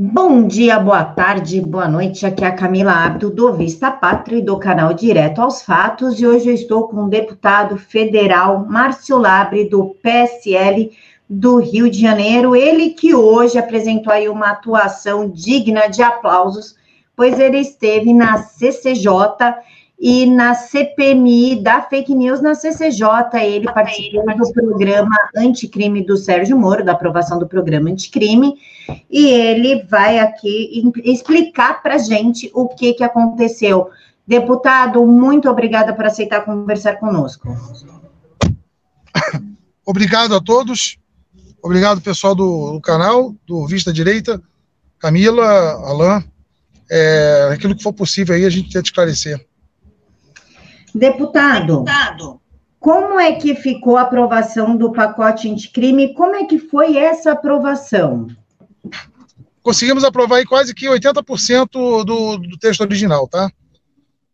Bom dia, boa tarde, boa noite. Aqui é a Camila Abdo, do Vista Pátria e do canal Direto aos Fatos. E hoje eu estou com o deputado federal Márcio Labre, do PSL do Rio de Janeiro. Ele que hoje apresentou aí uma atuação digna de aplausos, pois ele esteve na CCJ e na CPMI da fake news na CCJ, ele participou do programa anticrime do Sérgio Moro, da aprovação do programa anticrime, e ele vai aqui explicar para gente o que, que aconteceu. Deputado, muito obrigada por aceitar conversar conosco. Obrigado a todos, obrigado pessoal do, do canal, do Vista Direita, Camila, Alain, é, aquilo que for possível aí a gente tenta esclarecer. Deputado, Deputado, como é que ficou a aprovação do pacote anticrime? Como é que foi essa aprovação? Conseguimos aprovar aí quase que 80% do, do texto original, tá?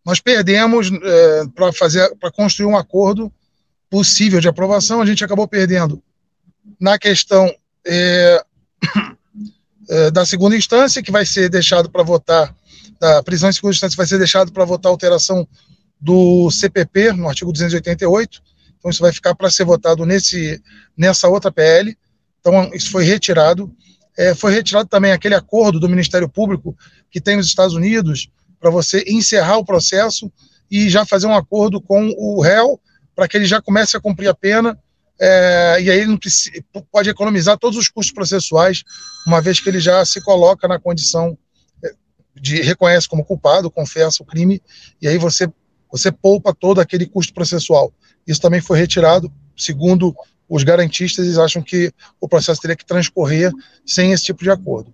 Nós perdemos é, para fazer, para construir um acordo possível de aprovação, a gente acabou perdendo na questão é, é, da segunda instância, que vai ser deixado para votar, da prisão em segunda instância vai ser deixado para votar alteração do CPP, no artigo 288. Então, isso vai ficar para ser votado nesse, nessa outra PL. Então, isso foi retirado. É, foi retirado também aquele acordo do Ministério Público que tem nos Estados Unidos para você encerrar o processo e já fazer um acordo com o réu para que ele já comece a cumprir a pena é, e aí ele precisa, pode economizar todos os custos processuais, uma vez que ele já se coloca na condição é, de reconhece como culpado, confessa o crime, e aí você você poupa todo aquele custo processual. Isso também foi retirado, segundo os garantistas, eles acham que o processo teria que transcorrer sem esse tipo de acordo.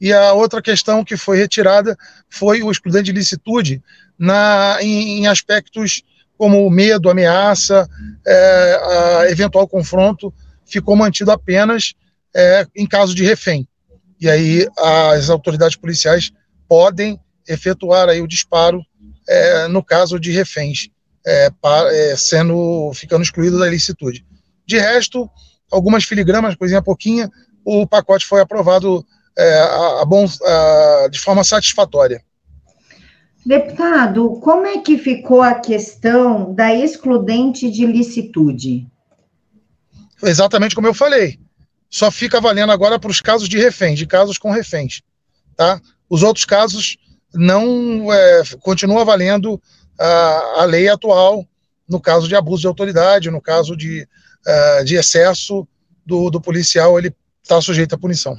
E a outra questão que foi retirada foi o excludente de licitude na, em, em aspectos como medo, ameaça, é, eventual confronto, ficou mantido apenas é, em caso de refém. E aí as autoridades policiais podem efetuar aí o disparo é, no caso de reféns, é, é, sendo ficando excluído da ilicitude. De resto, algumas filigramas, coisinha pouquinha, o pacote foi aprovado é, a, a bom, a, de forma satisfatória. Deputado, como é que ficou a questão da excludente de licitude? Exatamente como eu falei. Só fica valendo agora para os casos de reféns, de casos com reféns. Tá? Os outros casos não é, continua valendo a, a lei atual no caso de abuso de autoridade, no caso de, uh, de excesso do, do policial, ele está sujeito à punição.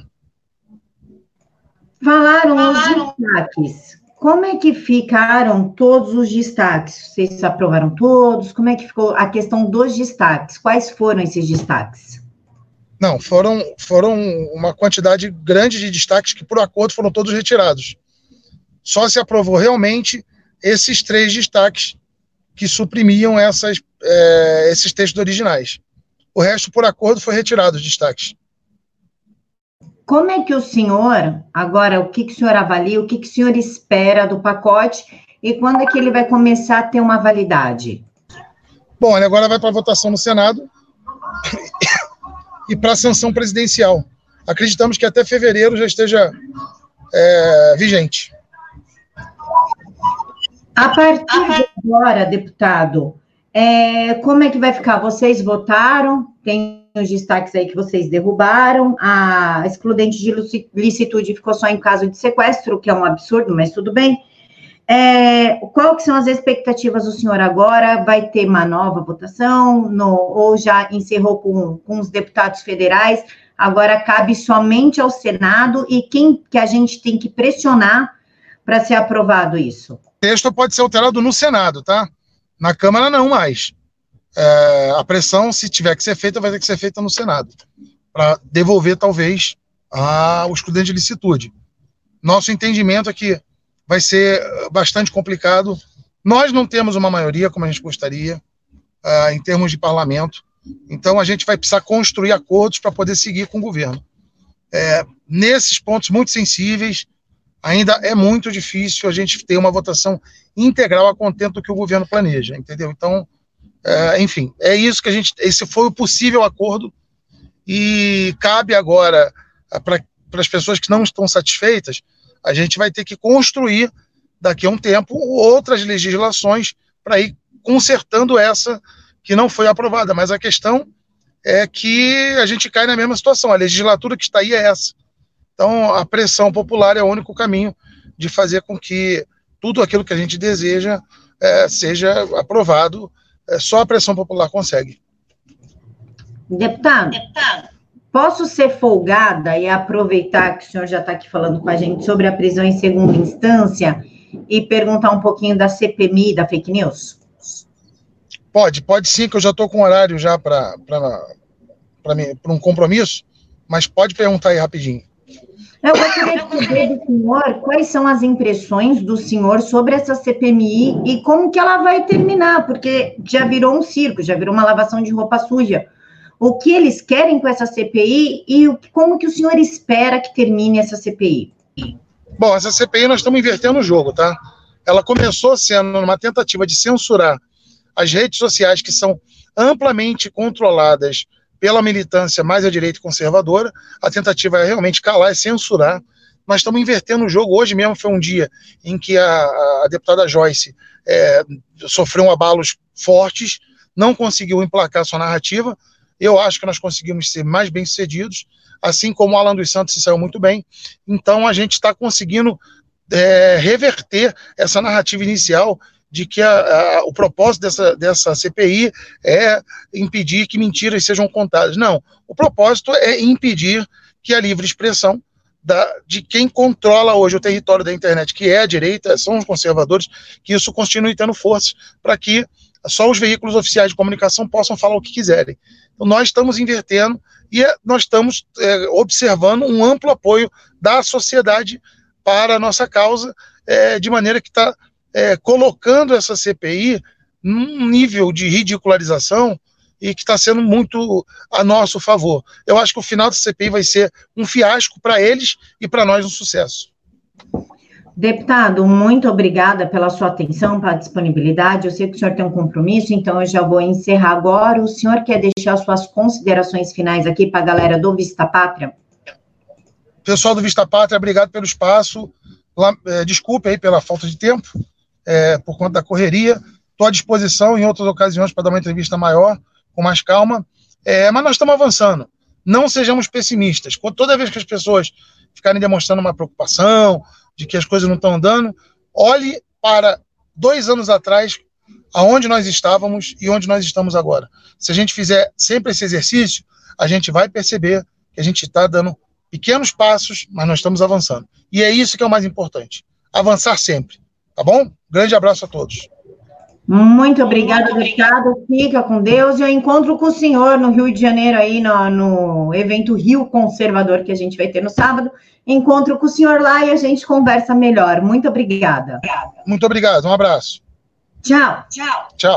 Falaram, Falaram os destaques. Como é que ficaram todos os destaques? Vocês aprovaram todos? Como é que ficou a questão dos destaques? Quais foram esses destaques? Não, foram, foram uma quantidade grande de destaques que, por acordo, foram todos retirados só se aprovou realmente esses três destaques que suprimiam essas, é, esses textos originais. O resto, por acordo, foi retirado os destaques. Como é que o senhor, agora, o que, que o senhor avalia, o que, que o senhor espera do pacote e quando é que ele vai começar a ter uma validade? Bom, ele agora vai para votação no Senado e para sanção presidencial. Acreditamos que até fevereiro já esteja é, vigente. A partir de agora, deputado, é, como é que vai ficar? Vocês votaram, tem os destaques aí que vocês derrubaram, a excludente de licitude ficou só em caso de sequestro, que é um absurdo, mas tudo bem. É, qual são as expectativas do senhor agora? Vai ter uma nova votação? No, ou já encerrou com, com os deputados federais? Agora cabe somente ao Senado e quem que a gente tem que pressionar para ser aprovado isso? Texto pode ser alterado no Senado, tá? Na Câmara não mais. É, a pressão, se tiver que ser feita, vai ter que ser feita no Senado, para devolver, talvez, a, o excludente de licitude. Nosso entendimento é que vai ser bastante complicado. Nós não temos uma maioria, como a gente gostaria, uh, em termos de parlamento. Então, a gente vai precisar construir acordos para poder seguir com o governo. É, nesses pontos muito sensíveis, ainda é muito difícil a gente ter uma votação integral a contento do que o governo planeja, entendeu? Então, é, enfim, é isso que a gente. Esse foi o possível acordo e cabe agora para para as pessoas que não estão satisfeitas, a gente vai ter que construir daqui a um tempo outras legislações para ir consertando essa que não foi aprovada. Mas a questão é que a gente cai na mesma situação. A legislatura que está aí é essa. Então, a pressão popular é o único caminho de fazer com que tudo aquilo que a gente deseja é, seja aprovado. É, só a pressão popular consegue. Deputado, Deputado, posso ser folgada e aproveitar que o senhor já está aqui falando com a gente sobre a prisão em segunda instância e perguntar um pouquinho da CPMI, da fake news? Pode, pode sim, que eu já estou com horário já para um compromisso, mas pode perguntar aí rapidinho. Eu gostaria de saber do senhor quais são as impressões do senhor sobre essa CPMI e como que ela vai terminar, porque já virou um circo, já virou uma lavação de roupa suja. O que eles querem com essa CPI e como que o senhor espera que termine essa CPI? Bom, essa CPI nós estamos invertendo o jogo, tá? Ela começou sendo uma tentativa de censurar as redes sociais que são amplamente controladas pela militância mais à direita conservadora. A tentativa é realmente calar, é censurar. Nós estamos invertendo o jogo. Hoje mesmo foi um dia em que a, a deputada Joyce é, sofreu abalos fortes, não conseguiu emplacar sua narrativa. Eu acho que nós conseguimos ser mais bem-sucedidos, assim como o Alan dos Santos se saiu muito bem. Então a gente está conseguindo é, reverter essa narrativa inicial de que a, a, o propósito dessa, dessa CPI é impedir que mentiras sejam contadas. Não, o propósito é impedir que a livre expressão da, de quem controla hoje o território da internet, que é a direita, são os conservadores, que isso continue tendo força para que só os veículos oficiais de comunicação possam falar o que quiserem. Então, nós estamos invertendo e é, nós estamos é, observando um amplo apoio da sociedade para a nossa causa, é, de maneira que está é, colocando essa CPI num nível de ridicularização e que está sendo muito a nosso favor. Eu acho que o final da CPI vai ser um fiasco para eles e para nós um sucesso. Deputado, muito obrigada pela sua atenção, pela disponibilidade. Eu sei que o senhor tem um compromisso, então eu já vou encerrar agora. O senhor quer deixar suas considerações finais aqui para a galera do Vista Pátria? Pessoal do Vista Pátria, obrigado pelo espaço. É, desculpe aí pela falta de tempo é, por conta da correria. Estou à disposição em outras ocasiões para dar uma entrevista maior, com mais calma. É, mas nós estamos avançando. Não sejamos pessimistas. Toda vez que as pessoas ficarem demonstrando uma preocupação de que as coisas não estão andando, olhe para dois anos atrás, aonde nós estávamos e onde nós estamos agora. Se a gente fizer sempre esse exercício, a gente vai perceber que a gente está dando pequenos passos, mas nós estamos avançando. E é isso que é o mais importante: avançar sempre. Tá bom? Grande abraço a todos. Muito obrigada, deputado. Fica com Deus. Eu encontro com o senhor no Rio de Janeiro, aí no, no, evento Rio Conservador que a gente vai ter no sábado. Encontro com o senhor lá e a gente conversa melhor. Muito obrigada. Muito obrigado. Um abraço. Tchau. Tchau. Tchau.